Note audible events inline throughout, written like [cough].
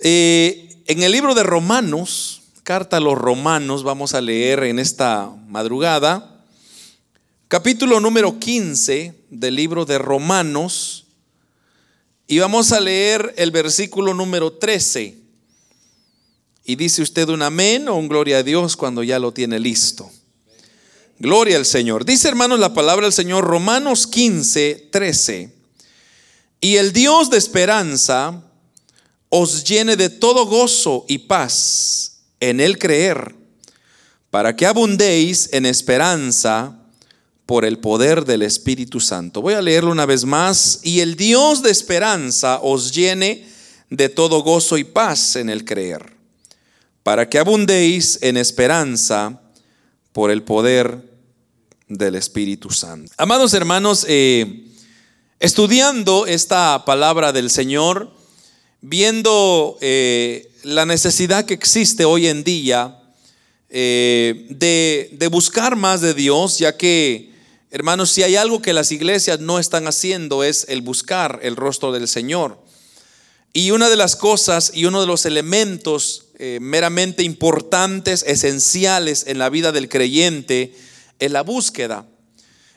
Eh, en el libro de Romanos, carta a los Romanos, vamos a leer en esta madrugada, capítulo número 15 del libro de Romanos, y vamos a leer el versículo número 13. Y dice usted un amén o un gloria a Dios cuando ya lo tiene listo. Gloria al Señor. Dice hermanos la palabra del Señor, Romanos 15, 13. Y el Dios de esperanza os llene de todo gozo y paz en el creer, para que abundéis en esperanza por el poder del Espíritu Santo. Voy a leerlo una vez más. Y el Dios de esperanza os llene de todo gozo y paz en el creer, para que abundéis en esperanza por el poder del Espíritu Santo. Amados hermanos, eh, estudiando esta palabra del Señor, viendo eh, la necesidad que existe hoy en día eh, de, buscar más de Dios, ya que, hermanos, si hay algo que las iglesias no están haciendo es el buscar el rostro del Señor. Y una de las cosas y uno de los elementos meramente importantes, esenciales en la vida del creyente, en la búsqueda.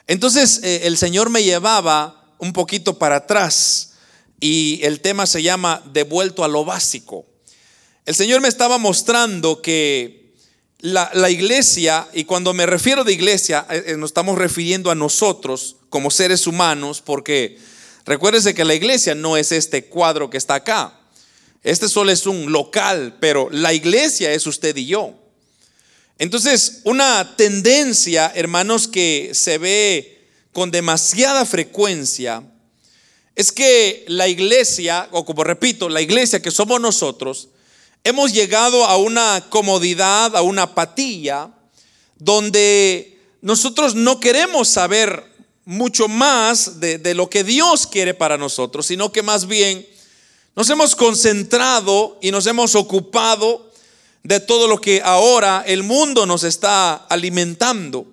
Entonces eh, el Señor me llevaba un poquito para atrás y el tema se llama devuelto a lo básico. El Señor me estaba mostrando que la, iglesia, y cuando me refiero de iglesia, eh, eh, nos estamos refiriendo a nosotros como seres humanos, porque recuérdese que la iglesia no es este cuadro que está acá. Este solo es un local, pero la iglesia es usted y yo. Entonces, una tendencia, hermanos, que se ve con demasiada frecuencia es que la iglesia, o como repito, la iglesia que somos nosotros, hemos llegado a una comodidad, a una apatía, donde nosotros no queremos saber mucho más de, de, lo que Dios quiere para nosotros, sino que más bien nos hemos concentrado y nos hemos ocupado de todo lo que ahora el mundo nos está alimentando.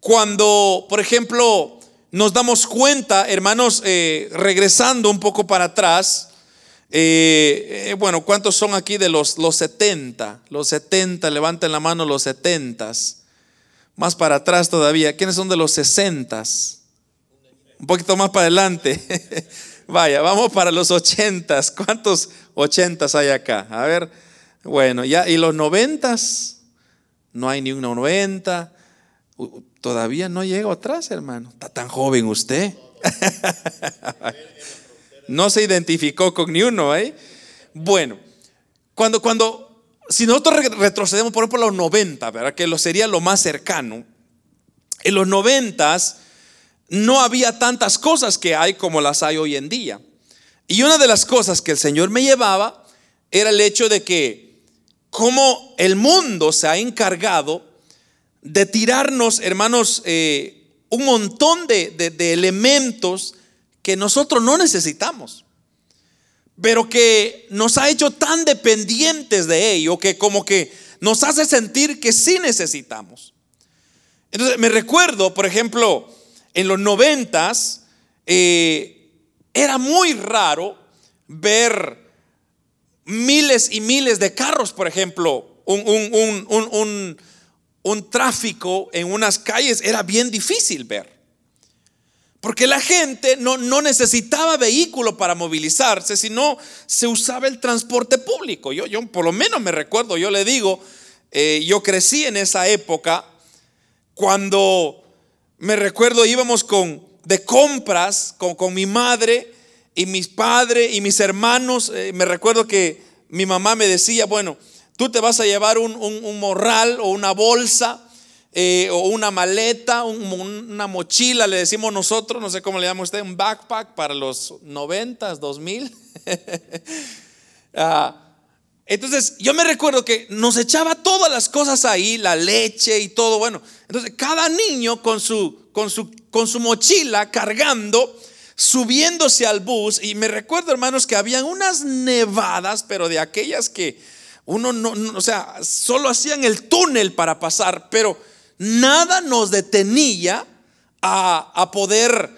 Cuando, por ejemplo, nos damos cuenta, hermanos, eh, regresando un poco para atrás, eh, eh, bueno, ¿cuántos son aquí de los, los 70? Los 70, levanten la mano los 70. Más para atrás todavía. ¿Quiénes son de los 60? Un poquito más para adelante. [laughs] Vaya, vamos para los 80. ¿Cuántos 80 hay acá? A ver. Bueno, ya, y los noventas, no hay ni un noventa. Todavía no llego atrás, hermano. Está tan joven usted. [laughs] no se identificó con ni uno, ¿eh? Bueno, cuando, cuando, si nosotros retrocedemos, por ejemplo, a los 90, ¿verdad? Que lo sería lo más cercano. En los noventas no había tantas cosas que hay como las hay hoy en día. Y una de las cosas que el Señor me llevaba era el hecho de que cómo el mundo se ha encargado de tirarnos, hermanos, eh, un montón de, elementos que nosotros no necesitamos, pero que nos ha hecho tan dependientes de ello que como que nos hace sentir que sí necesitamos. Entonces, me recuerdo, por ejemplo, en los noventas, eh, era muy raro ver miles y miles de carros, por ejemplo, un, tráfico en unas calles era bien difícil ver. Porque la gente no, necesitaba vehículo para movilizarse, sino se usaba el transporte público. Yo, yo por lo menos me recuerdo, yo le digo, eh, yo crecí en esa época cuando me recuerdo íbamos con, de compras con, con mi madre y mis padres y mis hermanos, eh, me recuerdo que mi mamá me decía, bueno, tú te vas a llevar un, morral o una bolsa eh, o una maleta, una mochila, le decimos nosotros, no sé cómo le llama usted, un backpack para los noventas, dos mil. [laughs] Ah, entonces, yo me recuerdo que nos echaba todas las cosas ahí, la leche y todo, bueno. Entonces, cada niño con su, con su, con su mochila cargando subiéndose al bus y me recuerdo hermanos que habían unas nevadas, pero de aquellas que uno no, o sea, solo hacían el túnel para pasar, pero nada nos detenía a, a poder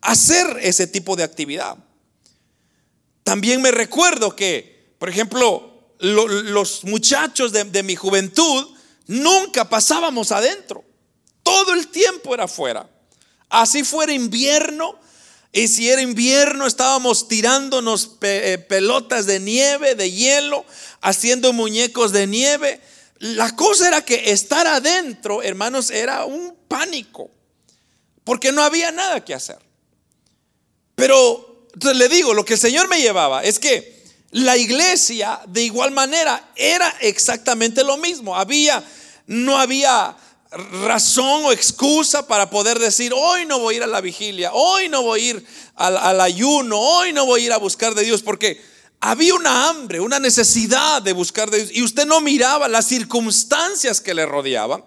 hacer ese tipo de actividad. También me recuerdo que Por ejemplo, los muchachos de, de mi juventud nunca pasábamos adentro. Todo el tiempo era afuera. Así fuera invierno, y si era invierno, estábamos tirándonos eh, pelotas de nieve, de hielo, haciendo muñecos de nieve. La cosa era que estar adentro, hermanos, era un pánico, porque no había nada que hacer. Pero, entonces le digo, lo que el Señor me llevaba es que la iglesia, de igual manera, era exactamente lo mismo. Había, no había razón o excusa para poder decir, hoy no voy a ir a la vigilia, hoy no voy a ir al, ayuno, hoy no voy a ir a buscar de Dios, porque había una hambre, una necesidad de buscar de Dios, y usted no miraba las circunstancias que le rodeaban.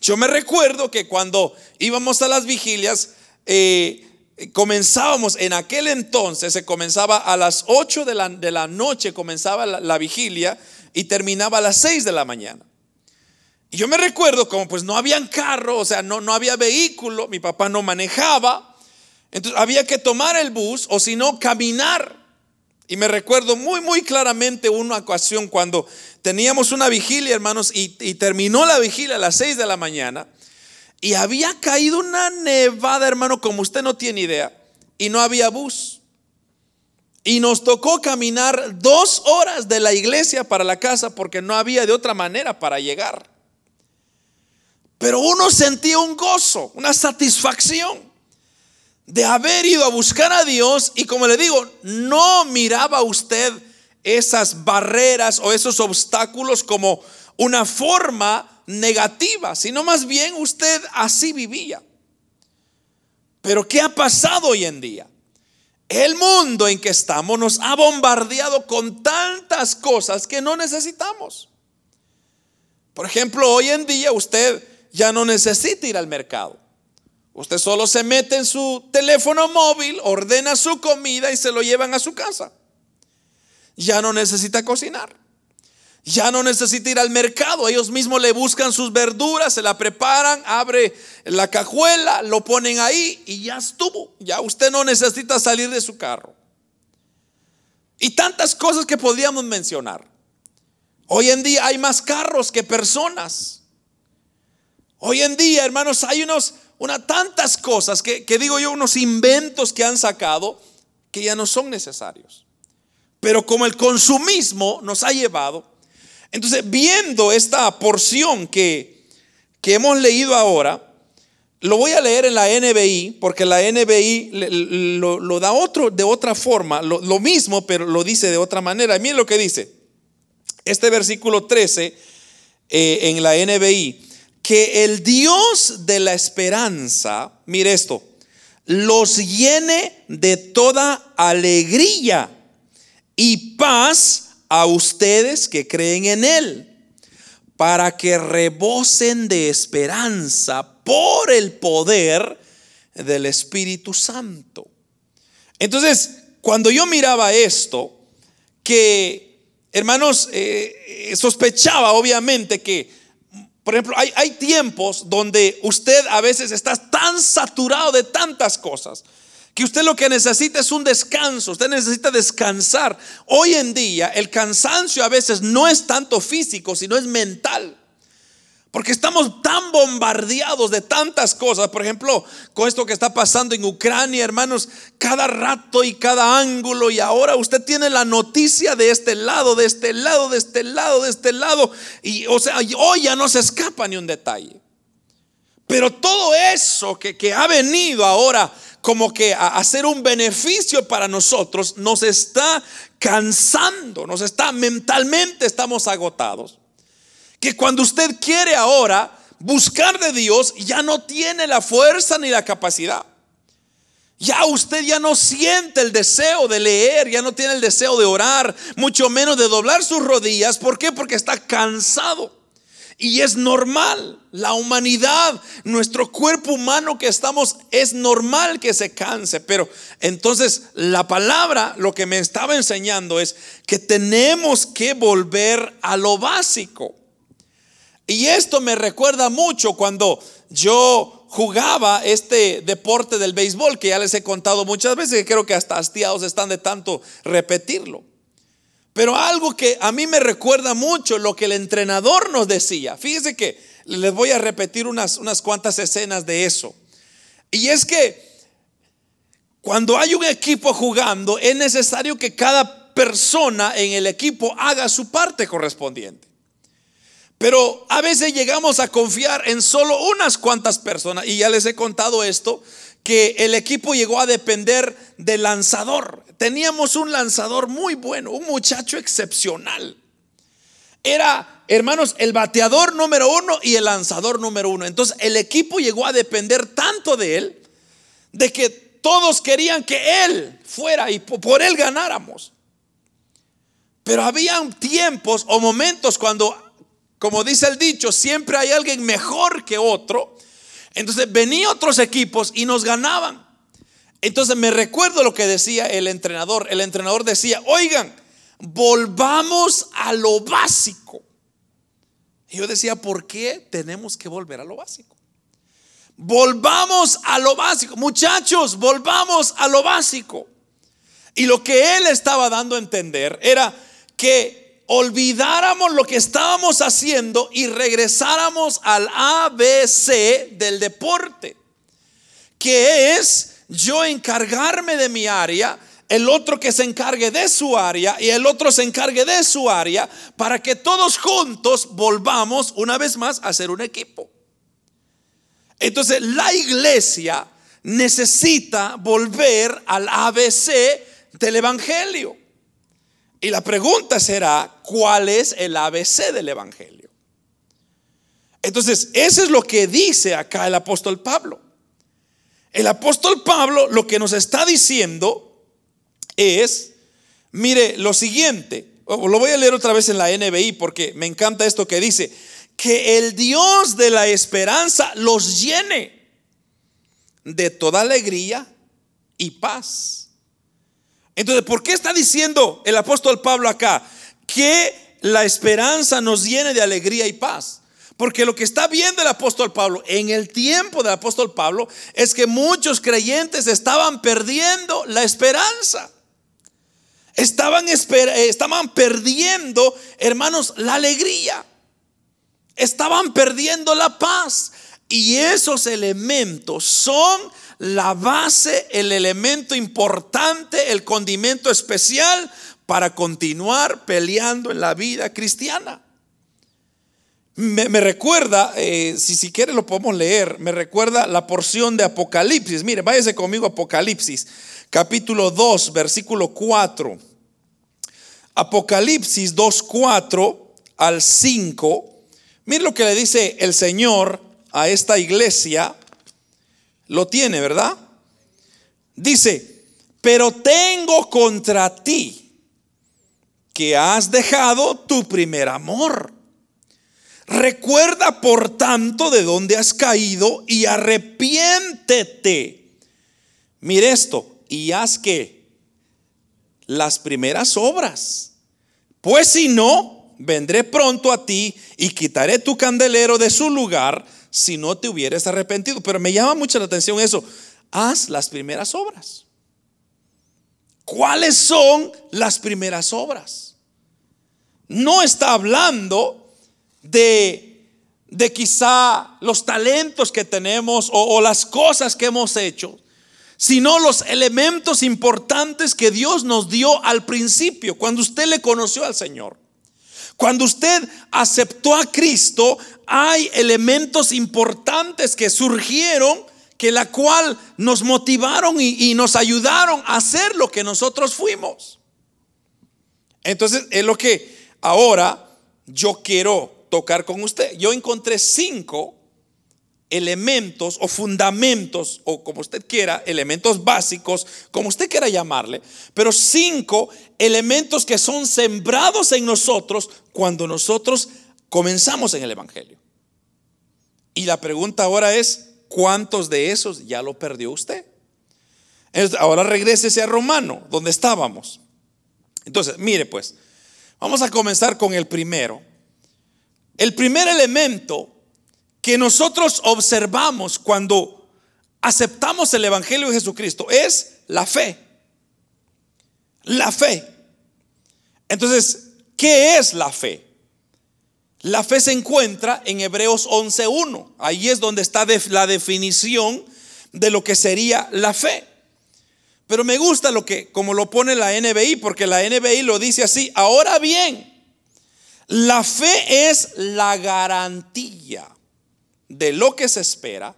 Yo me recuerdo que cuando íbamos a las vigilias, eh, comenzábamos en aquel entonces, se comenzaba a las 8 de la, de la noche, comenzaba la, la vigilia y terminaba a las 6 de la mañana. Y yo me recuerdo como pues no habían carro, o sea, no, no había vehículo, mi papá no manejaba, entonces había que tomar el bus o si no, caminar. Y me recuerdo muy, muy claramente una ocasión cuando teníamos una vigilia, hermanos, y, y terminó la vigilia a las 6 de la mañana. Y había caído una nevada, hermano, como usted no tiene idea. Y no había bus. Y nos tocó caminar dos horas de la iglesia para la casa porque no había de otra manera para llegar. Pero uno sentía un gozo, una satisfacción de haber ido a buscar a Dios y como le digo, no miraba usted esas barreras o esos obstáculos como una forma negativa, sino más bien usted así vivía. Pero ¿qué ha pasado hoy en día? El mundo en que estamos nos ha bombardeado con tantas cosas que no necesitamos. Por ejemplo, hoy en día usted ya no necesita ir al mercado. Usted solo se mete en su teléfono móvil, ordena su comida y se lo llevan a su casa. Ya no necesita cocinar. Ya no necesita ir al mercado. Ellos mismos le buscan sus verduras, se la preparan, abre la cajuela, lo ponen ahí y ya estuvo. Ya usted no necesita salir de su carro. Y tantas cosas que podríamos mencionar. Hoy en día hay más carros que personas. Hoy en día, hermanos, hay unos, una, tantas cosas que, que digo yo, unos inventos que han sacado que ya no son necesarios. Pero como el consumismo nos ha llevado, entonces viendo esta porción que, que hemos leído ahora, lo voy a leer en la NBI, porque la NBI lo, da otro, de otra forma, lo, mismo, pero lo dice de otra manera. Miren lo que dice. Este versículo 13 eh, en la NBI que el Dios de la esperanza, mire esto, los llene de toda alegría y paz a ustedes que creen en Él, para que rebosen de esperanza por el poder del Espíritu Santo. Entonces, cuando yo miraba esto, que, hermanos, eh, sospechaba obviamente que por ejemplo, hay, hay, tiempos donde usted a veces está tan saturado de tantas cosas que usted lo que necesita es un descanso, usted necesita descansar. Hoy en día el cansancio a veces no es tanto físico, sino es mental. Porque estamos tan bombardeados de tantas cosas. Por ejemplo, con esto que está pasando en Ucrania, hermanos, cada rato y cada ángulo. Y ahora usted tiene la noticia de este lado, de este lado, de este lado, de este lado. Y o sea, hoy ya no se escapa ni un detalle. Pero todo eso que, que ha venido ahora como que a hacer un beneficio para nosotros, nos está cansando, nos está mentalmente, estamos agotados que cuando usted quiere ahora buscar de Dios, ya no tiene la fuerza ni la capacidad. Ya usted ya no siente el deseo de leer, ya no tiene el deseo de orar, mucho menos de doblar sus rodillas. ¿Por qué? Porque está cansado. Y es normal, la humanidad, nuestro cuerpo humano que estamos, es normal que se canse. Pero entonces la palabra lo que me estaba enseñando es que tenemos que volver a lo básico. Y esto me recuerda mucho cuando yo jugaba este deporte del béisbol, que ya les he contado muchas veces, que creo que hasta hastiados están de tanto repetirlo. Pero algo que a mí me recuerda mucho lo que el entrenador nos decía. Fíjese que les voy a repetir unas, unas cuantas escenas de eso. Y es que cuando hay un equipo jugando, es necesario que cada persona en el equipo haga su parte correspondiente. Pero a veces llegamos a confiar en solo unas cuantas personas. Y ya les he contado esto, que el equipo llegó a depender del lanzador. Teníamos un lanzador muy bueno, un muchacho excepcional. Era, hermanos, el bateador número uno y el lanzador número uno. Entonces el equipo llegó a depender tanto de él, de que todos querían que él fuera y por él ganáramos. Pero había tiempos o momentos cuando, como dice el dicho, siempre hay alguien mejor que otro entonces venían otros equipos y nos ganaban. Entonces me recuerdo lo que decía el entrenador. El entrenador decía, oigan, volvamos a lo básico. Y yo decía, ¿por qué tenemos que volver a lo básico? Volvamos a lo básico. Muchachos, volvamos a lo básico. Y lo que él estaba dando a entender era que olvidáramos lo que estábamos haciendo y regresáramos al ABC del deporte, que es yo encargarme de mi área, el otro que se encargue de su área y el otro se encargue de su área, para que todos juntos volvamos una vez más a ser un equipo. Entonces la iglesia necesita volver al ABC del Evangelio. Y la pregunta será, ¿cuál es el ABC del Evangelio? Entonces, eso es lo que dice acá el apóstol Pablo. El apóstol Pablo lo que nos está diciendo es, mire, lo siguiente, lo voy a leer otra vez en la NBI porque me encanta esto que dice, que el Dios de la esperanza los llene de toda alegría y paz entonces, ¿por qué está diciendo el apóstol Pablo acá que la esperanza nos llene de alegría y paz? Porque lo que está viendo el apóstol Pablo en el tiempo del apóstol Pablo es que muchos creyentes estaban perdiendo la esperanza. Estaban, estaban perdiendo, hermanos, la alegría. Estaban perdiendo la paz. Y esos elementos son la base, el elemento importante, el condimento especial para continuar peleando en la vida cristiana. Me, recuerda, eh, si si quiere lo podemos leer, me recuerda la porción de Apocalipsis. Mire, váyase conmigo Apocalipsis, capítulo 2, versículo 4. Apocalipsis 2, 4 al 5. Mire lo que le dice el Señor a esta iglesia lo tiene, ¿verdad? Dice, pero tengo contra ti que has dejado tu primer amor. Recuerda por tanto de dónde has caído y arrepiéntete. Mire esto, y haz que las primeras obras. Pues si no, vendré pronto a ti y quitaré tu candelero de su lugar si no te hubieras arrepentido. Pero me llama mucho la atención eso. Haz las primeras obras. ¿Cuáles son las primeras obras? No está hablando de, de quizá los talentos que tenemos o, o las cosas que hemos hecho, sino los elementos importantes que Dios nos dio al principio, cuando usted le conoció al Señor. Cuando usted aceptó a Cristo, hay elementos importantes que surgieron que la cual nos motivaron y, nos ayudaron a hacer lo que nosotros fuimos. Entonces es lo que ahora yo quiero tocar con usted. Yo encontré cinco elementos o fundamentos, o como usted quiera, elementos básicos, como usted quiera llamarle, pero cinco elementos que son sembrados en nosotros cuando nosotros comenzamos en el Evangelio. Y la pregunta ahora es, ¿cuántos de esos ya lo perdió usted? Ahora regrese a Romano, donde estábamos. Entonces, mire pues, vamos a comenzar con el primero. El primer elemento que nosotros observamos cuando aceptamos el Evangelio de Jesucristo es la fe. La fe. Entonces, ¿qué es la fe? La fe se encuentra en Hebreos 11.1. Ahí es donde está la definición de lo que sería la fe. Pero me gusta lo que, como lo pone la NBI, porque la NBI lo dice así. Ahora bien, la fe es la garantía de lo que se espera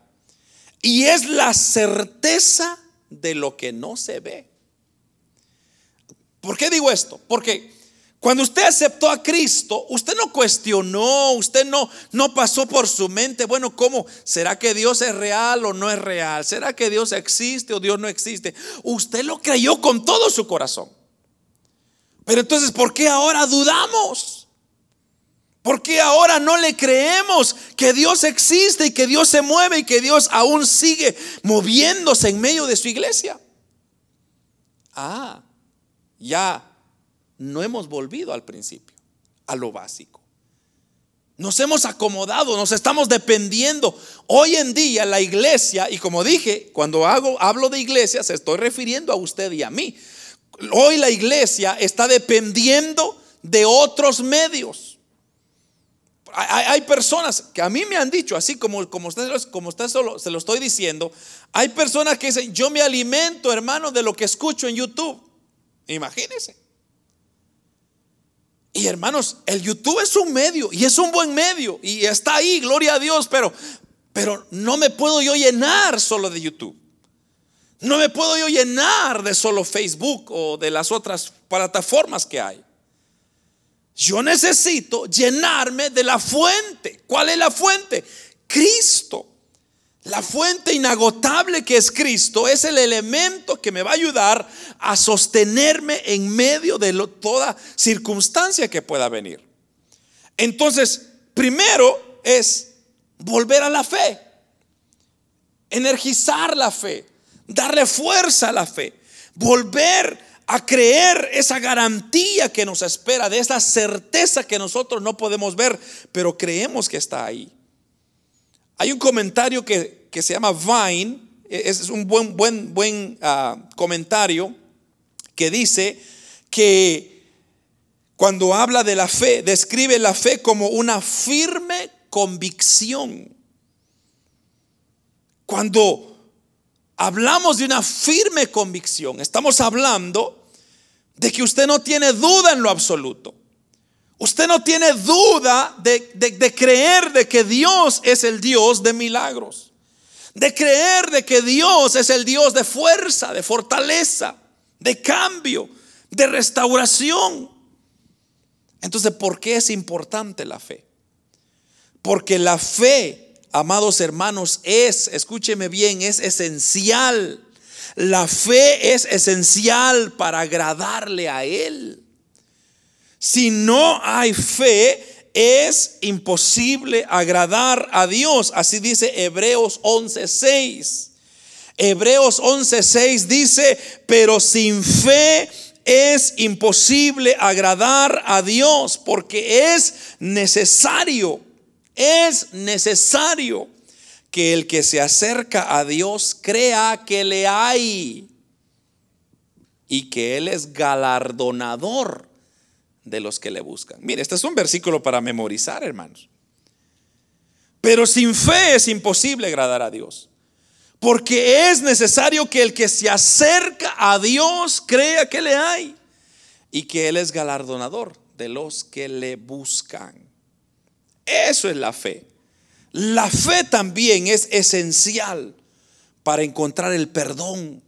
y es la certeza de lo que no se ve. ¿Por qué digo esto? Porque cuando usted aceptó a Cristo, usted no cuestionó, usted no, no pasó por su mente, bueno, ¿cómo? ¿Será que Dios es real o no es real? ¿Será que Dios existe o Dios no existe? Usted lo creyó con todo su corazón. Pero entonces, ¿por qué ahora dudamos? ¿Por qué ahora no le creemos que Dios existe y que Dios se mueve y que Dios aún sigue moviéndose en medio de su iglesia? Ah, ya no hemos volvido al principio, a lo básico. Nos hemos acomodado, nos estamos dependiendo. Hoy en día la iglesia, y como dije, cuando hago, hablo de iglesia, se estoy refiriendo a usted y a mí. Hoy la iglesia está dependiendo de otros medios hay, personas que a mí me han dicho, así como, como usted, solo, se lo estoy diciendo, hay personas que dicen, yo me alimento, hermano, de lo que escucho en YouTube. Imagínense. Y hermanos, el YouTube es un medio y es un buen medio y está ahí, gloria a Dios, pero, pero no me puedo yo llenar solo de YouTube. No me puedo yo llenar de solo Facebook o de las otras plataformas que hay. Yo necesito llenarme de la fuente. ¿Cuál es la fuente? Cristo. La fuente inagotable que es Cristo es el elemento que me va a ayudar a sostenerme en medio de toda circunstancia que pueda venir. Entonces, primero es volver a la fe, energizar la fe, darle fuerza a la fe, volver a creer esa garantía que nos espera, de esa certeza que nosotros no podemos ver, pero creemos que está ahí. Hay un comentario que, se llama Vine, e, es un buen, buen, buen ah, comentario que dice que cuando habla de la fe, describe la fe como una firme convicción. Cuando hablamos de una firme convicción, estamos hablando de que usted no tiene duda en lo absoluto. Usted no tiene duda de, creer de que Dios es el Dios de milagros. De creer de que Dios es el Dios de fuerza, de fortaleza, de cambio, de restauración. Entonces, ¿por qué es importante la fe? Porque la fe amados hermanos, es, escúcheme bien, es esencial. La fe es esencial para agradarle a Él. Si no hay fe, es imposible agradar a Dios. Así dice Hebreos 11:6. Hebreos 11:6 dice, pero sin fe es imposible agradar a Dios porque es necesario es necesario que el que se acerca a Dios crea que le hay y que Él es galardonador de los que le buscan. Mire, este es un versículo para memorizar, hermanos. Pero sin fe es imposible agradar a Dios. Porque es necesario que el que se acerca a Dios crea que le hay y que Él es galardonador de los que le buscan. Eso es la fe. La fe también es esencial para encontrar el perdón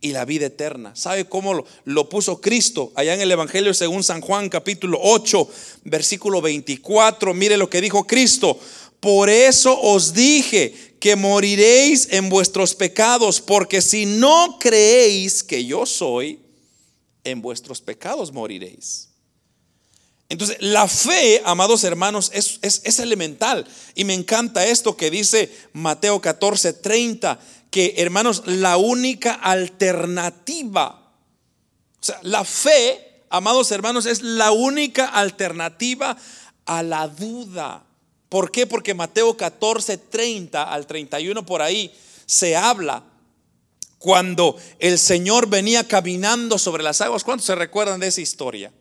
y la vida eterna. ¿Sabe cómo lo, puso Cristo allá en el Evangelio según San Juan capítulo 8, versículo 24? Mire lo que dijo Cristo. Por eso os dije que moriréis en vuestros pecados, porque si no creéis que yo soy, en vuestros pecados moriréis. Entonces, la fe, amados hermanos, es, elemental. Y me encanta esto que dice Mateo 14, 30, que hermanos, la única alternativa, o sea, la fe, amados hermanos, es la única alternativa a la duda. ¿Por qué? Porque Mateo 14, 30 al 31 por ahí se habla cuando el Señor venía caminando sobre las aguas. ¿Cuántos se recuerdan de esa historia?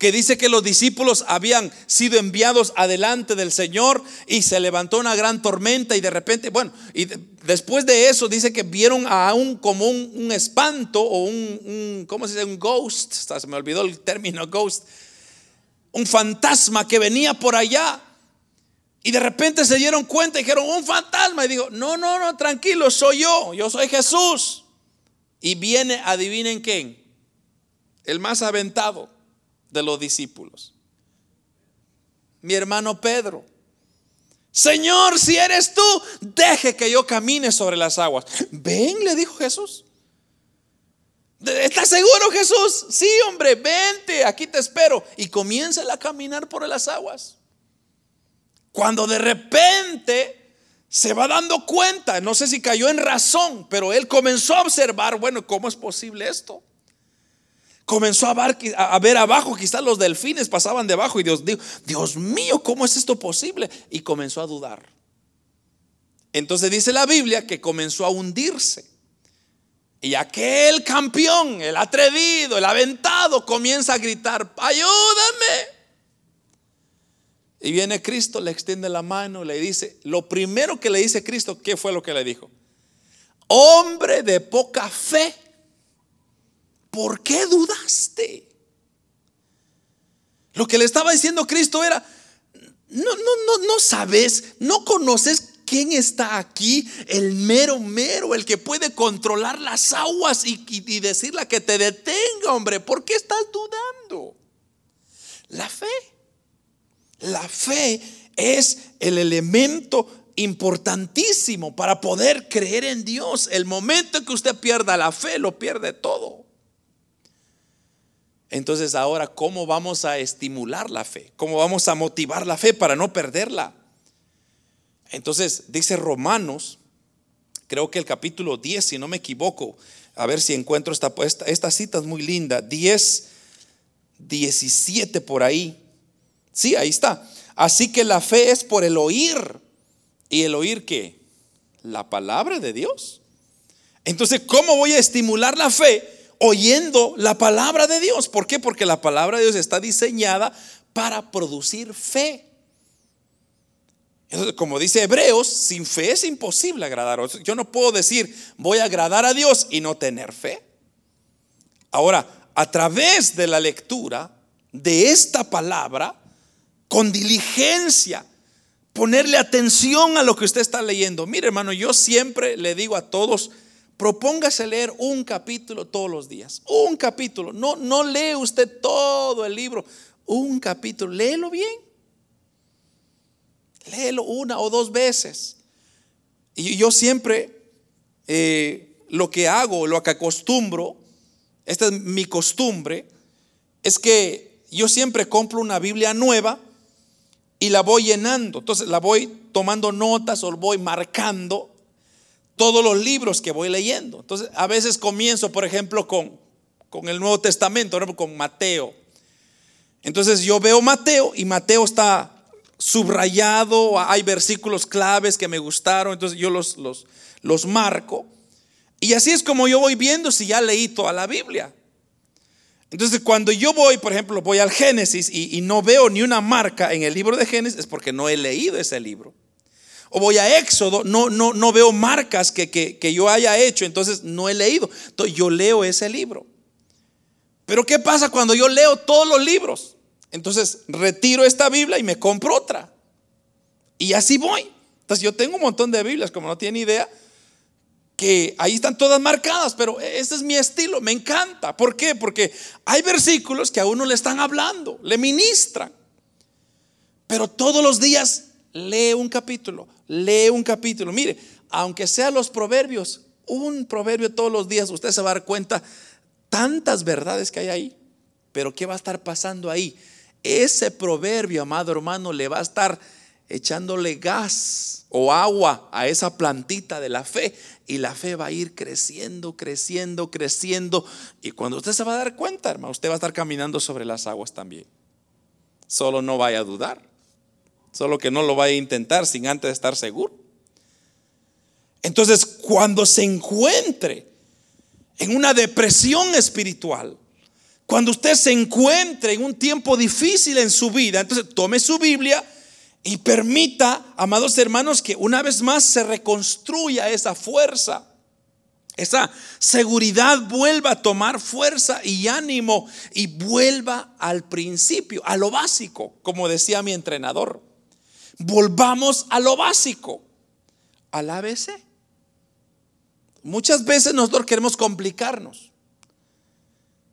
Que dice que los discípulos habían sido enviados adelante del Señor y se levantó una gran tormenta y de repente, bueno, y después de eso dice que vieron a un como un, espanto o un, ¿cómo se dice? Un ghost, se me olvidó el término ghost, un fantasma que venía por allá. Y de repente se dieron cuenta y dijeron, un fantasma. Y dijo, no, no, no, tranquilo, soy yo, yo soy Jesús. Y viene, adivinen quién, el más aventado de los discípulos. Mi hermano Pedro. Señor, si eres tú, deje que yo camine sobre las aguas. Ven, le dijo Jesús. ¿Estás seguro, Jesús? Sí, hombre, vente, aquí te espero. Y comienza a caminar por las aguas. Cuando de repente se va dando cuenta, no sé si cayó en razón, pero él comenzó a observar, bueno, ¿cómo es posible esto? Comenzó a ver, abajo, quizás los delfines pasaban debajo y Dios dijo, Dios mío, ¿cómo es esto posible? Y comenzó a dudar. Entonces dice la Biblia que comenzó a hundirse. Y aquel campeón, el atrevido, el aventado, comienza a gritar, ayúdame. Y viene Cristo, le extiende la mano, le dice, lo primero que le dice Cristo, ¿qué fue lo que le dijo? Hombre de poca fe. ¿Por qué dudaste? Lo que le estaba diciendo Cristo era, no, no, no, no sabes, no conoces quién está aquí, el mero mero, el que puede controlar las aguas y, y decirle que te detenga, hombre, ¿por qué estás dudando? La fe, la fe es el elemento importantísimo para poder creer en Dios. El momento que usted pierda la fe, lo pierde todo. Entonces ahora, ¿cómo vamos a estimular la fe? ¿Cómo vamos a motivar la fe para no perderla? Entonces dice Romanos, creo que el capítulo 10, si no me equivoco, a ver si encuentro esta, esta, esta cita es muy linda, 10, 17 por ahí. Sí, ahí está. Así que la fe es por el oír. ¿Y el oír qué? La palabra de Dios. Entonces, ¿cómo voy a estimular la fe? Oyendo la palabra de Dios. ¿Por qué? Porque la palabra de Dios está diseñada para producir fe. como dice Hebreos, sin fe es imposible agradar. Yo no puedo decir voy a agradar a Dios y no tener fe. Ahora, a través de la lectura de esta palabra, con diligencia, ponerle atención a lo que usted está leyendo. Mire, hermano, yo siempre le digo a todos, Propóngase leer un capítulo todos los días. Un capítulo. No, no lee usted todo el libro. Un capítulo. Léelo bien. Léelo una o dos veces. Y yo siempre eh, lo que hago, lo que acostumbro, esta es mi costumbre, es que yo siempre compro una Biblia nueva y la voy llenando. Entonces la voy tomando notas o voy marcando todos los libros que voy leyendo. Entonces, a veces comienzo, por ejemplo, con, con el Nuevo Testamento, con Mateo. Entonces yo veo Mateo y Mateo está subrayado, hay versículos claves que me gustaron, entonces yo los, los, los marco. Y así es como yo voy viendo si ya leí toda la Biblia. Entonces cuando yo voy, por ejemplo, voy al Génesis y no veo ni una marca en el libro de Génesis, es porque no he leído ese libro o voy a Éxodo, no, no, no veo marcas que, que, yo haya hecho, entonces no he leído. Entonces yo leo ese libro. Pero ¿qué pasa cuando yo leo todos los libros? Entonces retiro esta Biblia y me compro otra. Y así voy. Entonces yo tengo un montón de Biblias, como no tiene idea, que ahí están todas marcadas, pero ese es mi estilo, me encanta. ¿Por qué? Porque hay versículos que a uno le están hablando, le ministran. Pero todos los días lee un capítulo, lee un capítulo. Mire, aunque sean los proverbios, un proverbio todos los días, usted se va a dar cuenta tantas verdades que hay ahí. Pero ¿qué va a estar pasando ahí? Ese proverbio, amado hermano, le va a estar echándole gas o agua a esa plantita de la fe y la fe va a ir creciendo, creciendo, creciendo. Y cuando usted se va a dar cuenta, hermano, usted va a estar caminando sobre las aguas también. Solo no vaya a dudar. Solo que no lo vaya a intentar sin antes estar seguro. Entonces, cuando se encuentre en una depresión espiritual, Cuando usted se encuentre en un tiempo difícil en su vida, entonces tome su Biblia y permita, amados hermanos, que una vez más se reconstruya esa fuerza. Esa seguridad vuelva a tomar fuerza y ánimo y vuelva al principio, a lo básico, como decía mi entrenador. Volvamos a lo básico, al ABC. Muchas veces nosotros queremos complicarnos.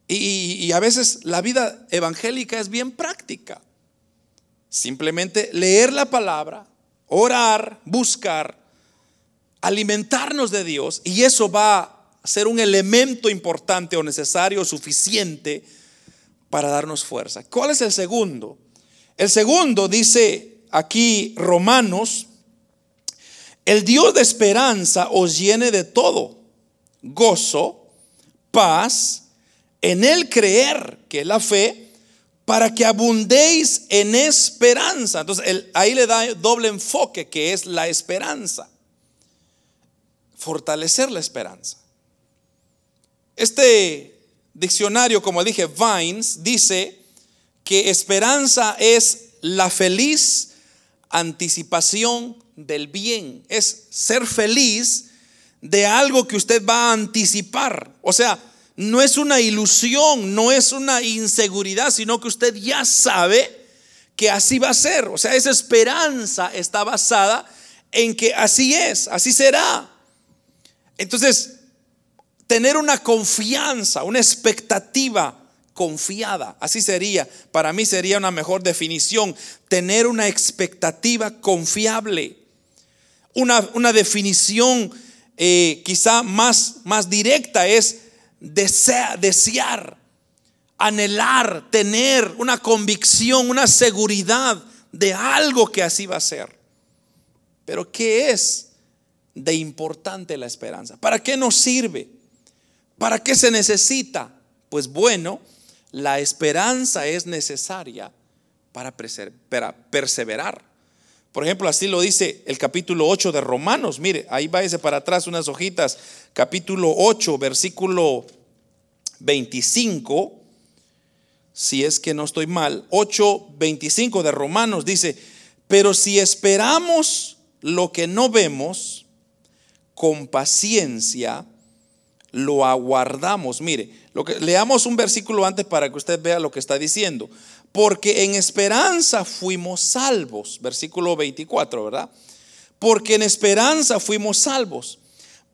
Y, a veces la vida evangélica es bien práctica. Simplemente leer la palabra, orar, buscar, alimentarnos de Dios y eso va a ser un elemento importante o necesario o suficiente para darnos fuerza. ¿Cuál es el segundo? El segundo dice aquí Romanos, el Dios de esperanza os llene de todo, gozo, paz, en el creer, que es la fe, para que abundéis en esperanza. Entonces, ahí le da doble enfoque, que es la esperanza. Fortalecer la esperanza. Este diccionario, como dije, Vines, dice que esperanza es la feliz anticipación del bien. Es ser feliz de algo que usted va a anticipar. O sea, no es una ilusión, no es una inseguridad, sino que usted ya sabe que así va a ser. O sea, esa esperanza está basada en que así es, así será. Entonces, tener una confianza, una expectativa confiada, así sería, para mí sería una mejor definición, tener una expectativa confiable, una, una definición eh, quizá más, más directa es desear, anhelar, tener una convicción, una seguridad de algo que así va a ser. Pero ¿qué es de importante la esperanza? ¿Para qué nos sirve? ¿Para qué se necesita? Pues bueno, la esperanza es necesaria para perseverar. Por ejemplo, así lo dice el capítulo 8 de Romanos. Mire, ahí va ese para atrás unas hojitas. Capítulo 8, versículo 25. Si es que no estoy mal. 8, 25 de Romanos dice, pero si esperamos lo que no vemos, con paciencia lo aguardamos. Mire, leamos un versículo antes para que usted vea lo que está diciendo porque en esperanza fuimos salvos. Versículo 24, ¿verdad? Porque en esperanza fuimos salvos.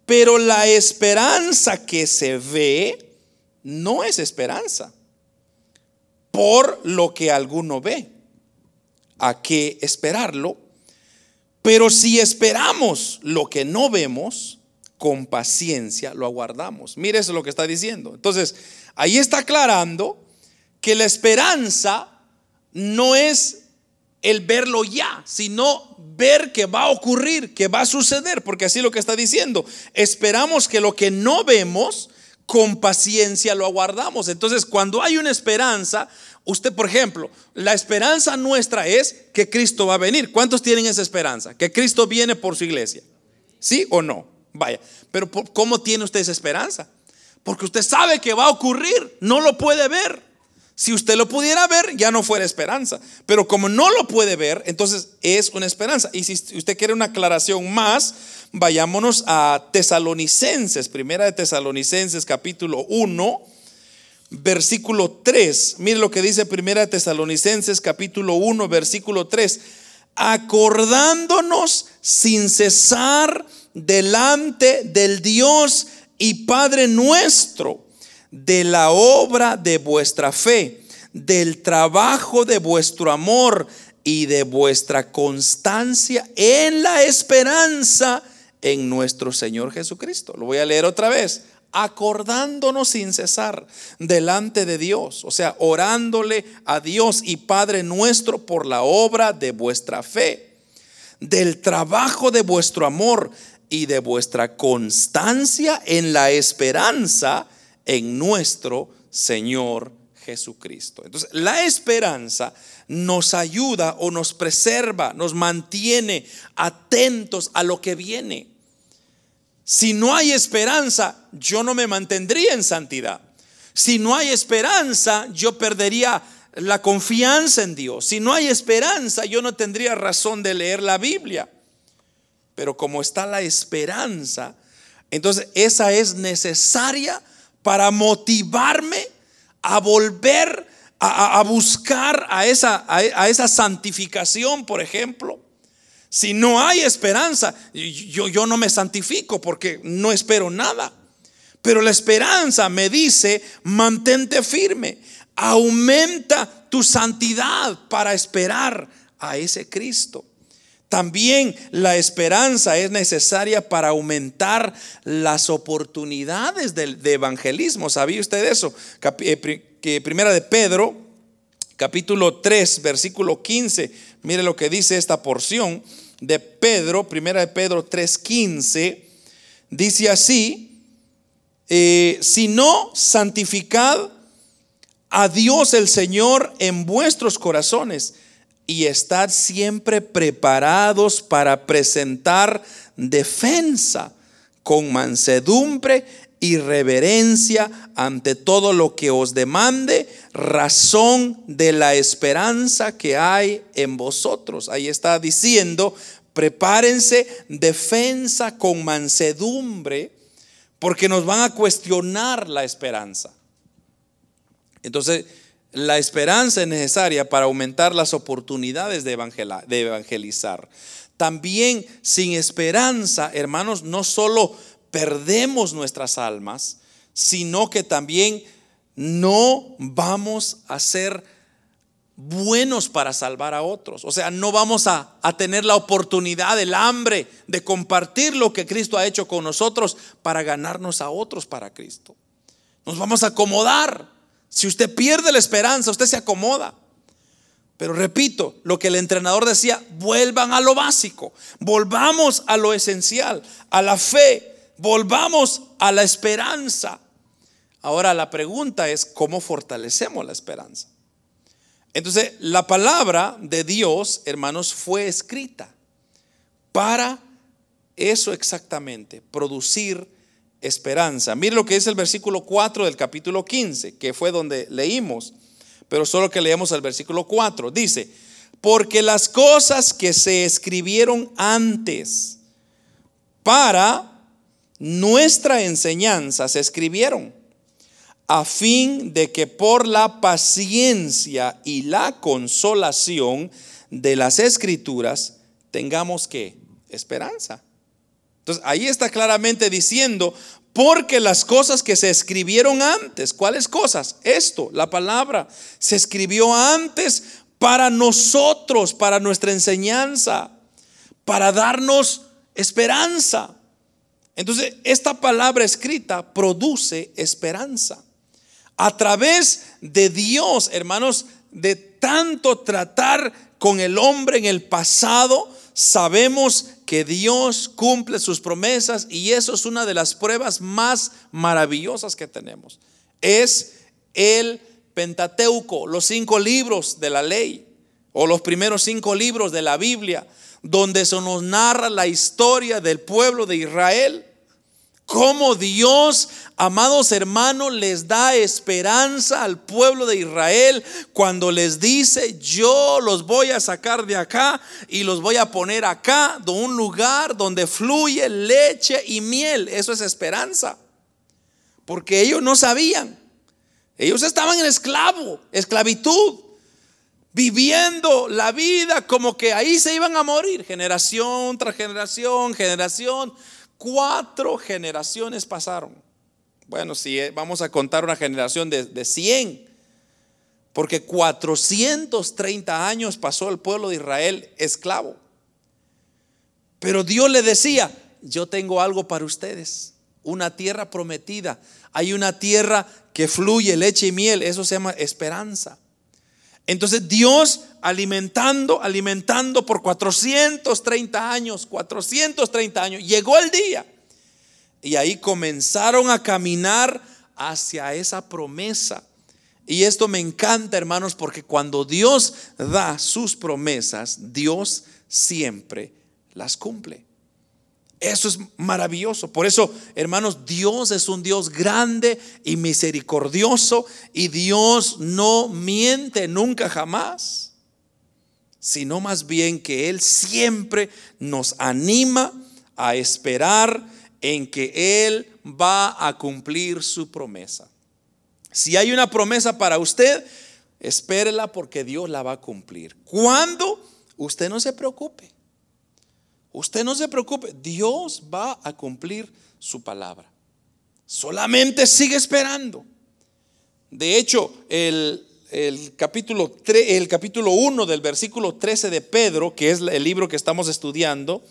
Pero la esperanza que se ve no es esperanza. Por lo que alguno ve. ¿A qué esperarlo? Pero si esperamos lo que no vemos, con paciencia lo aguardamos. Mire eso lo que está diciendo. Entonces, ahí está aclarando que la esperanza no es el verlo ya, sino ver que va a ocurrir, que va a suceder, porque así lo que está diciendo. Esperamos que lo que no vemos, con paciencia lo aguardamos. Entonces, cuando hay una esperanza, usted, por ejemplo, la esperanza nuestra es que Cristo va a venir. ¿Cuántos tienen esa esperanza? Que Cristo viene por su iglesia. ¿Sí o no? Vaya, pero ¿cómo tiene usted esa esperanza? Porque usted sabe que va a ocurrir, no lo puede ver. Si usted lo pudiera ver, ya no fuera esperanza. Pero como no lo puede ver, entonces es una esperanza. Y si usted quiere una aclaración más, vayámonos a Tesalonicenses, primera de Tesalonicenses capítulo 1, versículo 3. Mire lo que dice primera de Tesalonicenses capítulo 1, versículo 3. Acordándonos sin cesar delante del Dios y Padre nuestro de la obra de vuestra fe, del trabajo de vuestro amor y de vuestra constancia en la esperanza en nuestro Señor Jesucristo. Lo voy a leer otra vez. Acordándonos sin cesar delante de Dios, o sea, orándole a Dios y Padre nuestro por la obra de vuestra fe, del trabajo de vuestro amor y de vuestra constancia en la esperanza en nuestro Señor Jesucristo. Entonces, la esperanza nos ayuda o nos preserva, nos mantiene atentos a lo que viene. Si no hay esperanza, yo no me mantendría en santidad. Si no hay esperanza, yo perdería la confianza en Dios. Si no hay esperanza, yo no tendría razón de leer la Biblia. Pero como está la esperanza, entonces esa es necesaria para motivarme a volver a, buscar a esa, a esa santificación, por ejemplo. Si no hay esperanza, yo, yo no me santifico porque no espero nada. Pero la esperanza me dice, mantente firme, aumenta tu santidad para esperar a ese Cristo. También la esperanza es necesaria para aumentar las oportunidades de, evangelismo. ¿Sabía usted eso? Eh, primera de Pedro, capítulo 3, versículo 15, mire lo que dice esta porción de Pedro, primera de Pedro 3:15, dice así, eh, si no, santificad a Dios el Señor en vuestros corazones y estad siempre preparados para presentar defensa con mansedumbre y reverencia ante todo lo que os demande razón de la esperanza que hay en vosotros. Ahí está diciendo, prepárense defensa con mansedumbre, porque nos van a cuestionar la esperanza. Entonces, la esperanza es necesaria para aumentar las oportunidades de, evangelizar. También sin esperanza, hermanos, no solo perdemos nuestras almas, sino que también no vamos a ser buenos para salvar a otros. O sea, no vamos a, tener la oportunidad, el hambre de compartir lo que Cristo ha hecho con nosotros para ganarnos a otros para Cristo. Nos vamos a acomodar. Si usted pierde la esperanza, usted se acomoda. Pero repito, lo que el entrenador decía, vuelvan a lo básico, volvamos a lo esencial, a la fe, volvamos a la esperanza. Ahora la pregunta es, ¿cómo fortalecemos la esperanza? Entonces, la palabra de Dios, hermanos, fue escrita para eso exactamente, producir esperanza. Mire lo que dice el versículo 4 del capítulo 15, que fue donde leímos, pero solo que leemos el versículo 4. Dice, porque las cosas que se escribieron antes para nuestra enseñanza se escribieron a fin de que por la paciencia y la consolación de las escrituras tengamos que esperanza. Entonces ahí está claramente diciendo, porque las cosas que se escribieron antes, ¿cuáles cosas? Esto, la palabra, se escribió antes para nosotros, para nuestra enseñanza, para darnos esperanza. Entonces, esta palabra escrita produce esperanza. A través de Dios, hermanos, de tanto tratar con el hombre en el pasado, sabemos que Dios cumple sus promesas y eso es una de las pruebas más maravillosas que tenemos. Es el Pentateuco, los cinco libros de la ley o los primeros cinco libros de la Biblia, donde se nos narra la historia del pueblo de Israel Cómo Dios, amados hermanos, les da esperanza al pueblo de Israel cuando les dice, yo los voy a sacar de acá y los voy a poner acá, de un lugar donde fluye leche y miel. Eso es esperanza. Porque ellos no sabían. Ellos estaban en esclavo, esclavitud, viviendo la vida como que ahí se iban a morir, generación tras generación, generación Cuatro generaciones pasaron. Bueno, si eh, vamos a contar una generación de, de 100, porque 430 años pasó el pueblo de Israel esclavo. Pero Dios le decía, yo tengo algo para ustedes, una tierra prometida. Hay una tierra que fluye leche y miel, eso se llama esperanza. Entonces Dios alimentando, alimentando por 430 años, 430 años, llegó el día. Y ahí comenzaron a caminar hacia esa promesa. Y esto me encanta, hermanos, porque cuando Dios da sus promesas, Dios siempre las cumple. Eso es maravilloso. Por eso, hermanos, Dios es un Dios grande y misericordioso y Dios no miente nunca jamás, sino más bien que Él siempre nos anima a esperar en que Él va a cumplir su promesa. Si hay una promesa para usted, espérela porque Dios la va a cumplir. ¿Cuándo? Usted no se preocupe. Usted no se preocupe, Dios va a cumplir su palabra. Solamente sigue esperando. De hecho, el, capítulo, el capítulo 1 del versículo 13 de Pedro, que es el libro que estamos estudiando,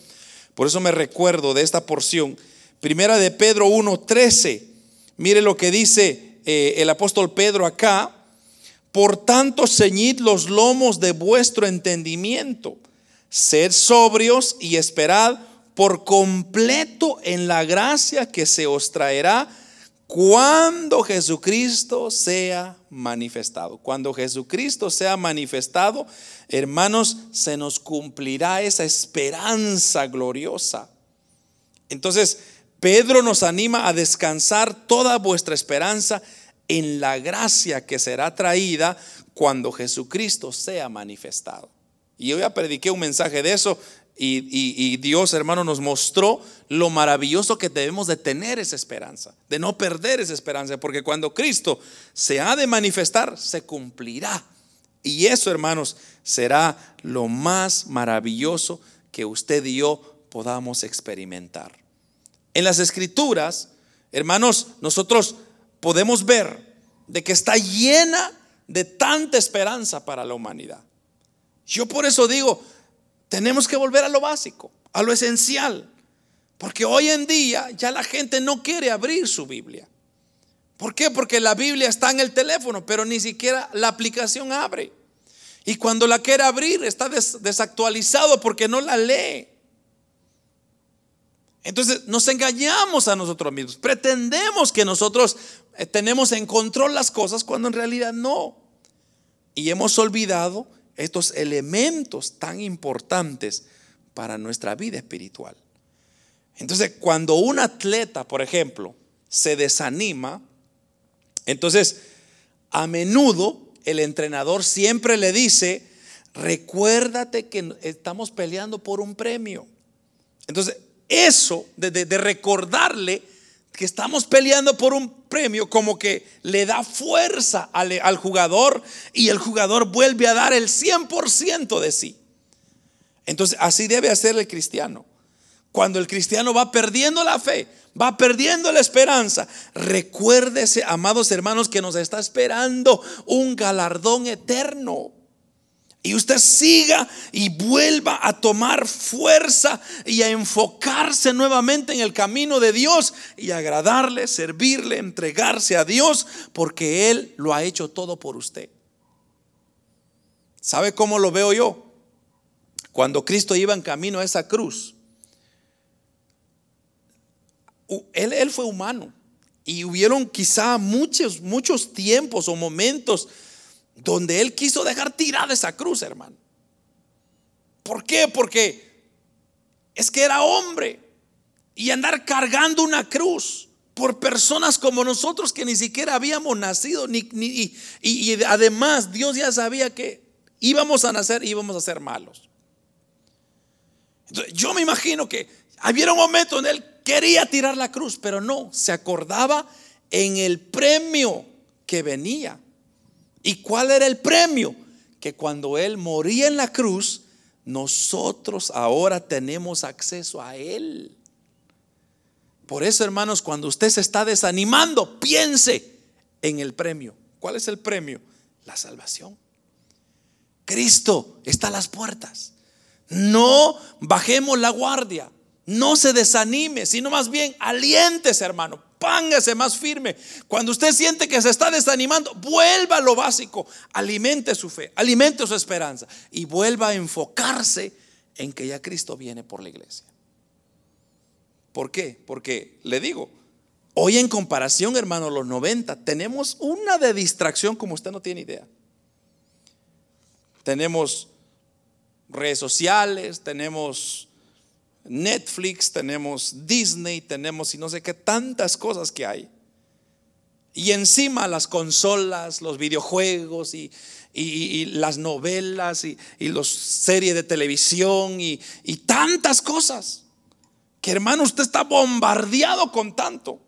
por eso me recuerdo de esta porción, primera de Pedro 1, 13, mire lo que dice eh, el apóstol Pedro acá, por tanto ceñid los lomos de vuestro entendimiento Sed sobrios y esperad por completo en la gracia que se os traerá cuando Jesucristo sea manifestado. Cuando Jesucristo sea manifestado, hermanos, se nos cumplirá esa esperanza gloriosa. Entonces, Pedro nos anima a descansar toda vuestra esperanza en la gracia que será traída cuando Jesucristo sea manifestado. Y yo ya prediqué un mensaje de eso y, Dios, hermano, nos mostró lo maravilloso que debemos de tener esa esperanza, de no perder esa esperanza, porque cuando Cristo se ha de manifestar, se cumplirá. Y eso, hermanos, será lo más maravilloso que usted y yo podamos experimentar. En las escrituras, hermanos, nosotros podemos ver de que está llena de tanta esperanza para la humanidad. Yo por eso digo, tenemos que volver a lo básico, a lo esencial. Porque hoy en día ya la gente no quiere abrir su Biblia. ¿Por qué? Porque la Biblia está en el teléfono, pero ni siquiera la aplicación abre. Y cuando la quiere abrir está desactualizado porque no la lee. Entonces nos engañamos a nosotros mismos. Pretendemos que nosotros eh, tenemos en control las cosas cuando en realidad no. Y hemos olvidado estos elementos tan importantes para nuestra vida espiritual. Entonces, cuando un atleta, por ejemplo, se desanima, entonces a menudo el entrenador siempre le dice, recuérdate que estamos peleando por un premio. Entonces, eso de, de recordarle que estamos peleando por un premio como que le da fuerza al, jugador y el jugador vuelve a dar el 100% de sí. Entonces así debe hacer el cristiano. Cuando el cristiano va perdiendo la fe, va perdiendo la esperanza, recuérdese, amados hermanos, que nos está esperando un galardón eterno. Y usted siga y vuelva a tomar fuerza y a enfocarse nuevamente en el camino de Dios y agradarle, servirle, entregarse a Dios, porque Él lo ha hecho todo por usted. ¿Sabe cómo lo veo yo? Cuando Cristo iba en camino a esa cruz, él, él fue humano y hubieron quizá muchos, muchos tiempos o momentos donde Él quiso dejar tirada esa cruz, hermano. ¿Por qué? Porque es que era hombre y andar cargando una cruz por personas como nosotros que ni siquiera habíamos nacido, ni, y, además Dios ya sabía que íbamos a nacer y íbamos a ser malos. Entonces, yo me imagino que había un momento en él quería tirar la cruz, pero no, se acordaba en el premio que venía. ¿Y cuál era el premio? Que cuando Él moría en la cruz, nosotros ahora tenemos acceso a Él. Por eso, hermanos, cuando usted se está desanimando, piense en el premio. ¿Cuál es el premio? La salvación. Cristo está a las puertas. No bajemos la guardia. No se desanime, sino más bien aliéntese, hermano. Pángase más firme. Cuando usted siente que se está desanimando, vuelva a lo básico. Alimente su fe, alimente su esperanza y vuelva a enfocarse en que ya Cristo viene por la iglesia. ¿Por qué? Porque le digo, hoy en comparación, hermano, los 90, tenemos una de distracción como usted no tiene idea. Tenemos redes sociales, tenemos Netflix, tenemos Disney, tenemos y no sé qué tantas cosas que hay. Y encima las consolas, los videojuegos y, las novelas y, las series de televisión y, y tantas cosas. Que hermano, usted está bombardeado con tanto.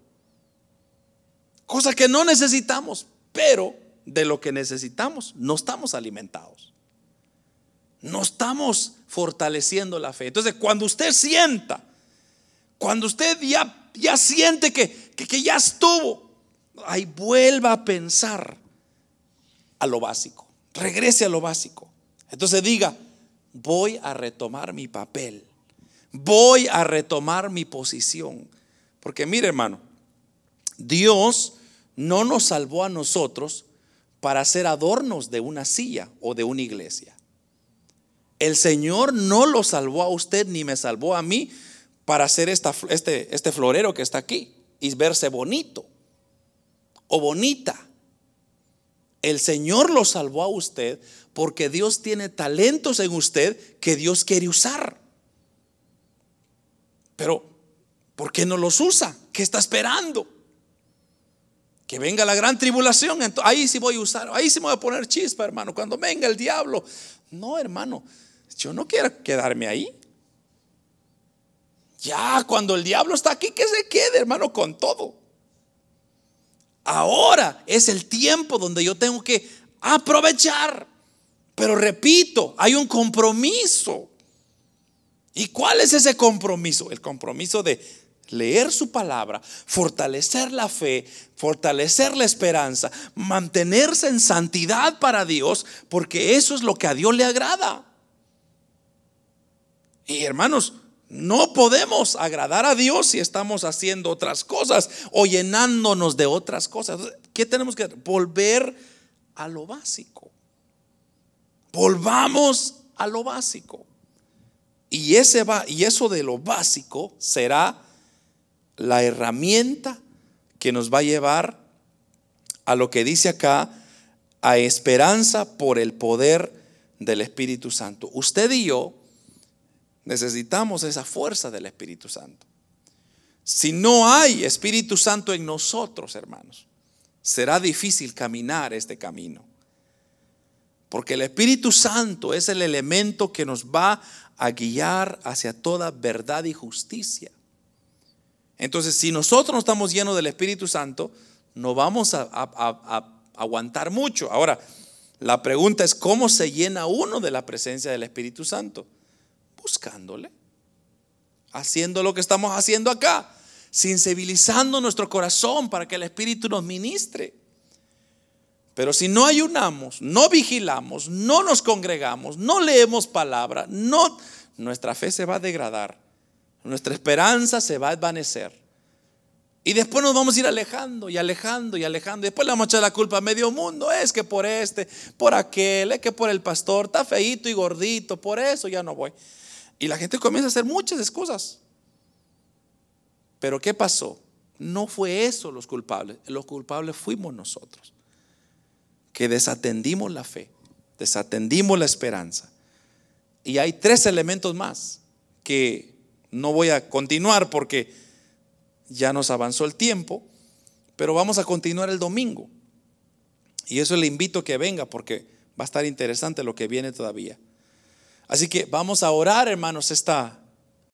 Cosa que no necesitamos, pero de lo que necesitamos no estamos alimentados. No estamos fortaleciendo la fe. Entonces, cuando usted sienta, cuando usted ya, ya siente que, que ya estuvo, ahí vuelva a pensar a lo básico. Regrese a lo básico. Entonces diga, voy a retomar mi papel. Voy a retomar mi posición. Porque mire hermano, Dios no nos salvó a nosotros para ser adornos de una silla o de una iglesia. El Señor no lo salvó a usted ni me salvó a mí para ser esta, este, este florero que está aquí y verse bonito o bonita. El Señor lo salvó a usted porque Dios tiene talentos en usted que Dios quiere usar. Pero, ¿por qué no los usa? ¿Qué está esperando? Que venga la gran tribulación. Ahí sí voy a usar, ahí sí me voy a poner chispa, hermano. Cuando venga el diablo. No, hermano, yo no quiero quedarme ahí. Ya, cuando el diablo está aquí, que se quede, hermano, con todo. Ahora es el tiempo donde yo tengo que aprovechar. Pero repito, hay un compromiso. ¿Y cuál es ese compromiso? El compromiso de leer su palabra, fortalecer la fe, fortalecer la esperanza, mantenerse en santidad para Dios, porque eso es lo que a Dios le agrada. Y hermanos, no podemos agradar a Dios si estamos haciendo otras cosas o llenándonos de otras cosas. ¿Qué tenemos que Volver a lo básico. Volvamos a lo básico. Y, ese va, y eso de lo básico será la herramienta que nos va a llevar a lo que dice acá, a esperanza por el poder del Espíritu Santo. Usted y yo necesitamos esa fuerza del Espíritu Santo. Si no hay Espíritu Santo en nosotros, hermanos, será difícil caminar este camino. Porque el Espíritu Santo es el elemento que nos va a guiar hacia toda verdad y justicia. Entonces, si nosotros no estamos llenos del Espíritu Santo, no vamos a, aguantar mucho. Ahora, la pregunta es, ¿cómo se llena uno de la presencia del Espíritu Santo? Buscándole, haciendo lo que estamos haciendo acá, sensibilizando nuestro corazón para que el Espíritu nos ministre. Pero si no ayunamos, no vigilamos, no nos congregamos, no leemos palabra, no, nuestra fe se va a degradar nuestra esperanza se va a desvanecer. Y después nos vamos a ir alejando y alejando y alejando. Después le vamos a echar la culpa a medio mundo. Es que por este, por aquel, es que por el pastor, está feito y gordito, por eso ya no voy. Y la gente comienza a hacer muchas excusas. Pero ¿qué pasó? No fue eso los culpables. Los culpables fuimos nosotros. Que desatendimos la fe, desatendimos la esperanza. Y hay tres elementos más que no voy a continuar porque ya nos avanzó el tiempo, pero vamos a continuar el domingo. Y eso le invito a que venga porque va a estar interesante lo que viene todavía. Así que vamos a orar, hermanos, esta,